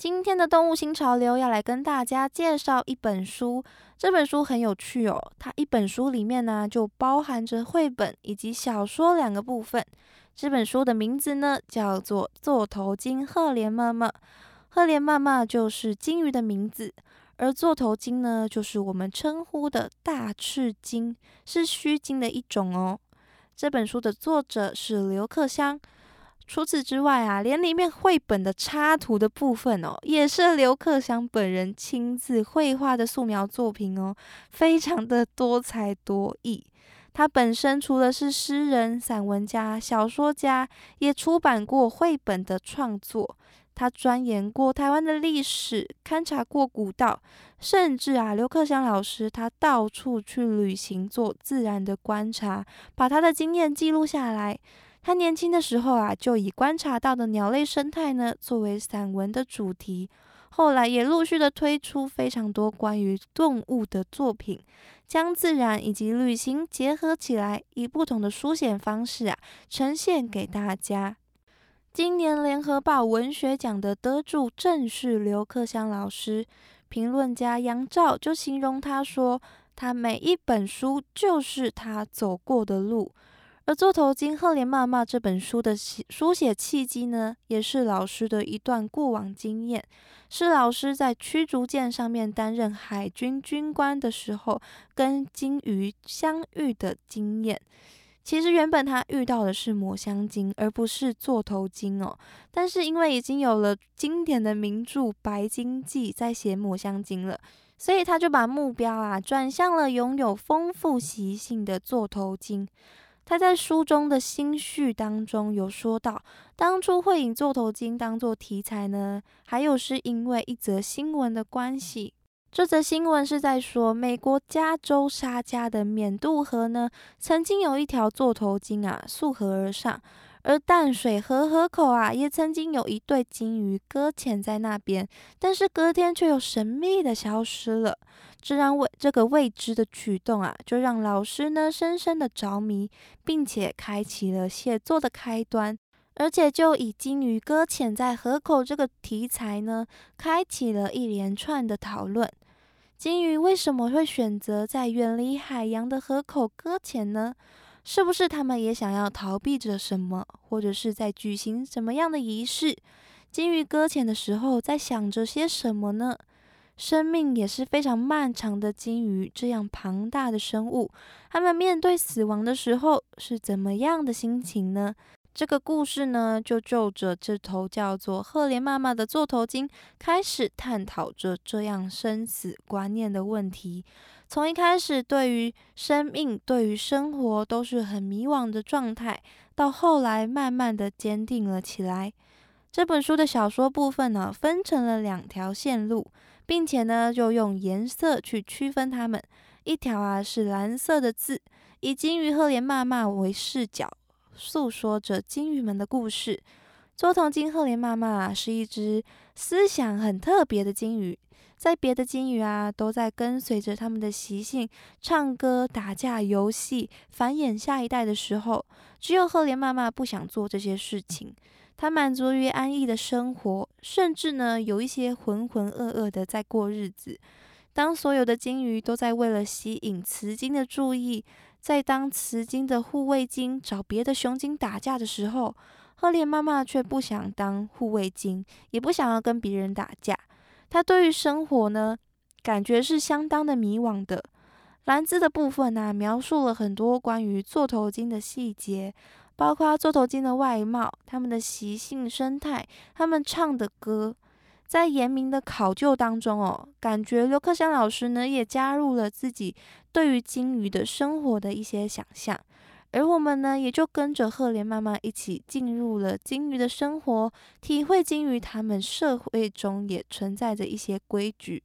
今天的动物新潮流要来跟大家介绍一本书，这本书很有趣哦。它一本书里面呢，就包含着绘本以及小说两个部分。这本书的名字呢，叫做《座头鲸赫连妈妈》。赫连妈妈就是鲸鱼的名字，而座头鲸呢，就是我们称呼的大翅鲸，是须鲸的一种哦。这本书的作者是刘克襄。除此之外啊，连里面绘本的插图的部分哦，也是刘克祥本人亲自绘画的素描作品哦，非常的多才多艺。他本身除了是诗人、散文家、小说家，也出版过绘本的创作。他钻研过台湾的历史，勘察过古道，甚至啊，刘克祥老师他到处去旅行，做自然的观察，把他的经验记录下来。他年轻的时候啊，就以观察到的鸟类生态呢作为散文的主题，后来也陆续的推出非常多关于动物的作品，将自然以及旅行结合起来，以不同的书写方式啊呈现给大家。今年联合报文学奖的得主正是刘克襄老师，评论家杨照就形容他说：“他每一本书就是他走过的路。”而《座头鲸赫连妈妈》这本书的书写契机呢，也是老师的一段过往经验，是老师在驱逐舰上面担任海军军官的时候，跟鲸鱼相遇的经验。其实原本他遇到的是抹香鲸，而不是座头鲸哦。但是因为已经有了经典的名著《白鲸记》在写抹香鲸了，所以他就把目标啊转向了拥有丰富习性的座头鲸。他在书中的心序当中有说到，当初会以座头鲸当做题材呢，还有是因为一则新闻的关系。这则新闻是在说，美国加州沙加的缅度河呢，曾经有一条座头鲸啊溯河而上。而淡水河河口啊，也曾经有一对鲸鱼搁浅在那边，但是隔天却又神秘的消失了。这让未这个未知的举动啊，就让老师呢深深的着迷，并且开启了写作的开端。而且就以金鱼搁浅在河口这个题材呢，开启了一连串的讨论。金鱼为什么会选择在远离海洋的河口搁浅呢？是不是他们也想要逃避着什么，或者是在举行什么样的仪式？金鱼搁浅的时候在想着些什么呢？生命也是非常漫长的，鲸鱼这样庞大的生物，他们面对死亡的时候是怎么样的心情呢？这个故事呢，就就着这头叫做赫连妈妈的座头鲸，开始探讨着这样生死观念的问题。从一开始，对于生命、对于生活都是很迷惘的状态，到后来慢慢的坚定了起来。这本书的小说部分呢，分成了两条线路，并且呢，就用颜色去区分它们。一条啊是蓝色的字，以金鱼赫连妈妈为视角。诉说着金鱼们的故事。座头鲸赫连妈妈是一只思想很特别的金鱼，在别的金鱼啊都在跟随着他们的习性，唱歌、打架、游戏、繁衍下一代的时候，只有赫连妈妈不想做这些事情。她满足于安逸的生活，甚至呢有一些浑浑噩噩的在过日子。当所有的金鱼都在为了吸引雌鲸的注意。在当雌鲸的护卫鲸找别的雄鲸打架的时候，赫莲妈妈却不想当护卫鲸，也不想要跟别人打架。她对于生活呢，感觉是相当的迷惘的。蓝字的部分呢，描述了很多关于座头鲸的细节，包括座头鲸的外貌、它们的习性、生态、它们唱的歌。在严明的考究当中哦，感觉刘克襄老师呢也加入了自己对于鲸鱼的生活的一些想象，而我们呢也就跟着赫连妈妈一起进入了鲸鱼的生活，体会鲸鱼它们社会中也存在着一些规矩。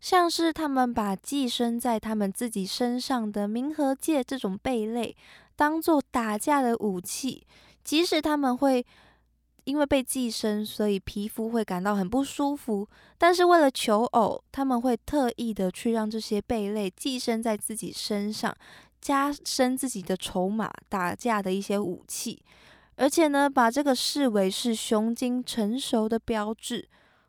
像是他们把寄生在他们自己身上的冥河界这种贝类当做打架的武器，即使他们会因为被寄生，所以皮肤会感到很不舒服，但是为了求偶，他们会特意的去让这些贝类寄生在自己身上，加深自己的筹码，打架的一些武器，而且呢，把这个视为是雄精成熟的标志。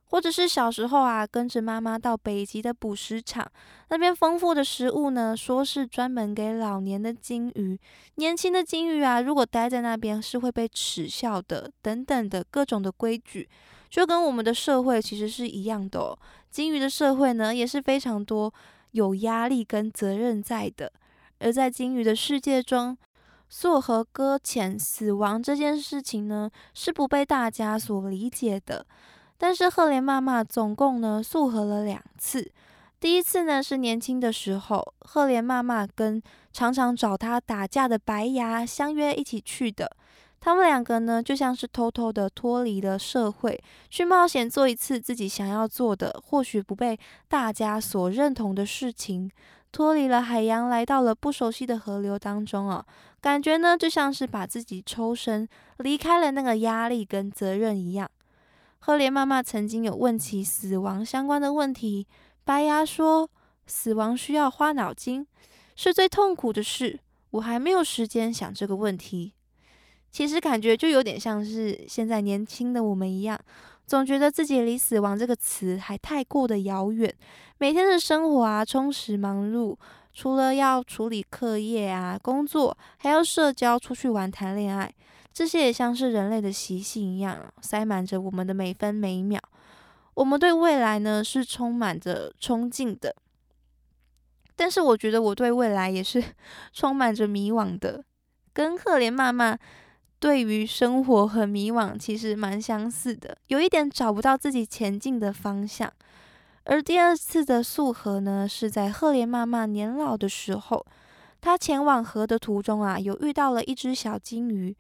或者是小时候啊，跟着妈妈到北极的捕食场，那边丰富的食物呢，说是专门给老年的鲸鱼。年轻的鲸鱼啊，如果待在那边是会被耻笑的，等等的各种的规矩，就跟我们的社会其实是一样的哦。鲸鱼的社会呢，也是非常多有压力跟责任在的。而在鲸鱼的世界中，溯河搁浅死亡这件事情呢，是不被大家所理解的。但是赫莲妈妈总共呢溯河了两次，第一次呢是年轻的时候，赫莲妈妈跟常常找他打架的白牙相约一起去的。他们两个呢就像是偷偷的脱离了社会，去冒险做一次自己想要做的，或许不被大家所认同的事情，脱离了海洋，来到了不熟悉的河流当中啊，感觉呢就像是把自己抽身，离开了那个压力跟责任一样。赫莲妈妈曾经有问起死亡相关的问题，白牙说：“死亡需要花脑筋，是最痛苦的事。我还没有时间想这个问题。”其实感觉就有点像是现在年轻的我们一样，总觉得自己离死亡这个词还太过的遥远。每天的生活啊，充实忙碌，除了要处理课业啊、工作，还要社交、出去玩、谈恋爱。这些也像是人类的习性一样，塞满着我们的每分每秒。我们对未来呢是充满着憧憬的，但是我觉得我对未来也是 充满着迷惘的，跟赫连妈妈对于生活很迷惘，其实蛮相似的，有一点找不到自己前进的方向。而第二次的溯河呢，是在赫连妈妈年老的时候，她前往河的途中啊，有遇到了一只小金鱼。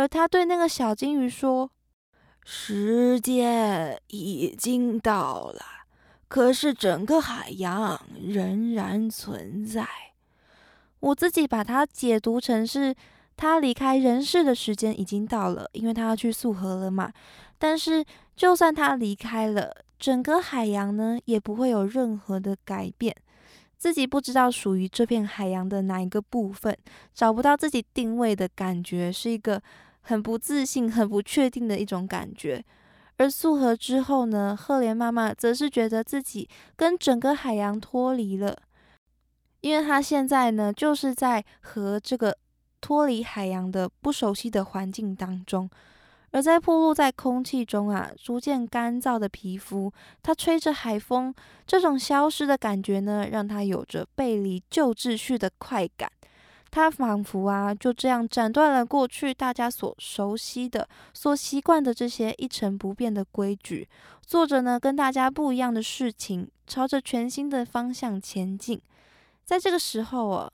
而他对那个小金鱼说：“时间已经到了，可是整个海洋仍然存在。”我自己把它解读成是他离开人世的时间已经到了，因为他要去溯河了嘛。但是，就算他离开了，整个海洋呢，也不会有任何的改变。自己不知道属于这片海洋的哪一个部分，找不到自己定位的感觉，是一个。很不自信、很不确定的一种感觉。而溯河之后呢，赫莲妈妈则是觉得自己跟整个海洋脱离了，因为她现在呢，就是在和这个脱离海洋的不熟悉的环境当中，而在暴露在空气中啊，逐渐干燥的皮肤，她吹着海风，这种消失的感觉呢，让她有着背离旧秩序的快感。他仿佛啊，就这样斩断了过去大家所熟悉的、所习惯的这些一成不变的规矩，做着呢跟大家不一样的事情，朝着全新的方向前进。在这个时候啊，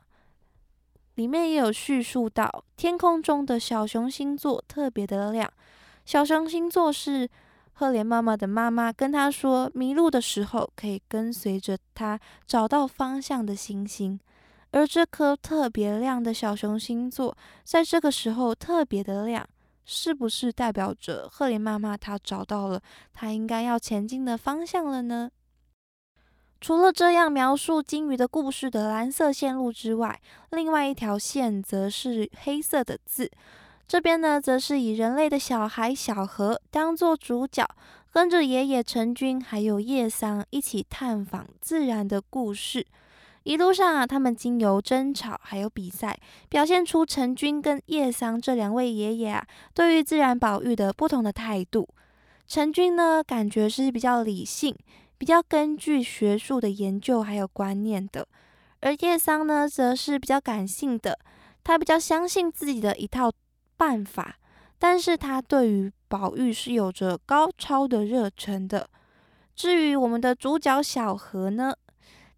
里面也有叙述到天空中的小熊星座特别的亮。小熊星座是赫莲妈妈的妈妈跟她说，迷路的时候可以跟随着她找到方向的星星。而这颗特别亮的小熊星座，在这个时候特别的亮，是不是代表着赫连妈妈她找到了她应该要前进的方向了呢？除了这样描述金鱼的故事的蓝色线路之外，另外一条线则是黑色的字。这边呢，则是以人类的小孩小何当做主角，跟着爷爷陈军还有叶桑一起探访自然的故事。一路上啊，他们经由争吵还有比赛，表现出陈军跟叶桑这两位爷爷啊，对于自然保育的不同的态度。陈军呢，感觉是比较理性，比较根据学术的研究还有观念的；而叶桑呢，则是比较感性的，他比较相信自己的一套办法，但是他对于保育是有着高超的热忱的。至于我们的主角小何呢？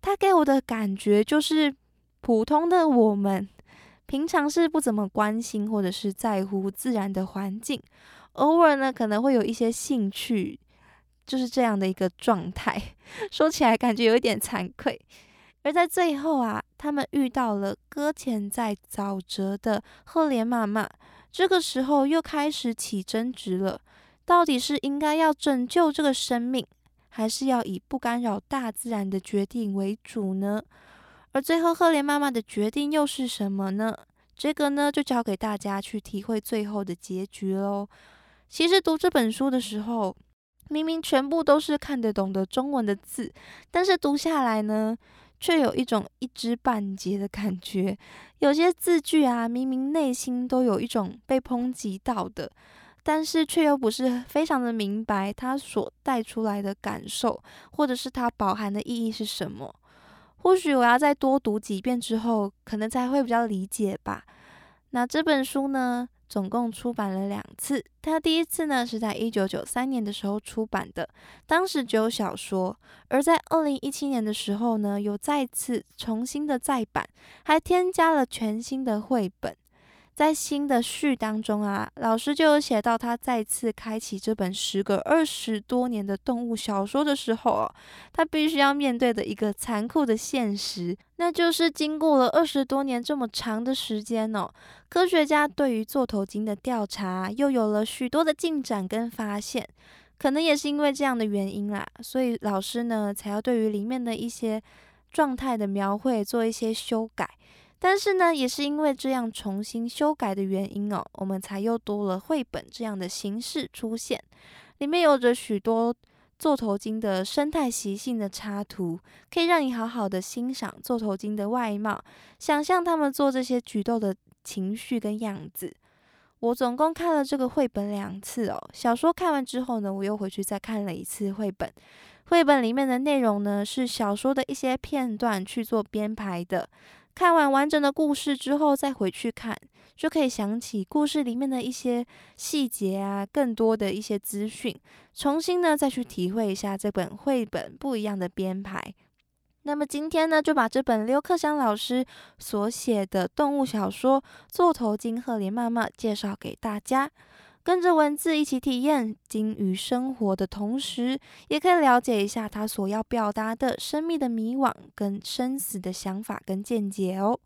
他给我的感觉就是，普通的我们平常是不怎么关心或者是在乎自然的环境，偶尔呢可能会有一些兴趣，就是这样的一个状态。说起来感觉有一点惭愧。而在最后啊，他们遇到了搁浅在沼泽的赫连妈妈。这个时候又开始起争执了，到底是应该要拯救这个生命，还是要以不干扰大自然的决定为主呢？而最后赫莲妈妈的决定又是什么呢？这个呢，就交给大家去体会最后的结局喽。其实读这本书的时候，明明全部都是看得懂的中文的字，但是读下来呢？却有一种一知半解的感觉，有些字句啊，明明内心都有一种被抨击到的，但是却又不是非常的明白它所带出来的感受，或者是它饱含的意义是什么。或许我要再多读几遍之后，可能才会比较理解吧。那这本书呢？总共出版了两次，它第一次呢是在一九九三年的时候出版的，当时只有小说；而在二零一七年的时候呢，有再次重新的再版，还添加了全新的绘本。在新的序当中啊，老师就有写到，他再次开启这本时隔二十多年的动物小说的时候哦，他必须要面对的一个残酷的现实，那就是经过了二十多年这么长的时间哦，科学家对于座头鲸的调查又有了许多的进展跟发现，可能也是因为这样的原因啦，所以老师呢才要对于里面的一些状态的描绘做一些修改。但是呢，也是因为这样重新修改的原因哦，我们才又多了绘本这样的形式出现。里面有着许多座头鲸的生态习性的插图，可以让你好好的欣赏座头鲸的外貌，想象他们做这些举动的情绪跟样子。我总共看了这个绘本两次哦。小说看完之后呢，我又回去再看了一次绘本。绘本里面的内容呢，是小说的一些片段去做编排的。看完完整的故事之后，再回去看，就可以想起故事里面的一些细节啊，更多的一些资讯，重新呢再去体会一下这本绘本不一样的编排。那么今天呢，就把这本刘克湘老师所写的动物小说《座头鲸赫连妈妈》介绍给大家。跟着文字一起体验鲸鱼生活的同时，也可以了解一下它所要表达的生命的迷惘跟生死的想法跟见解哦。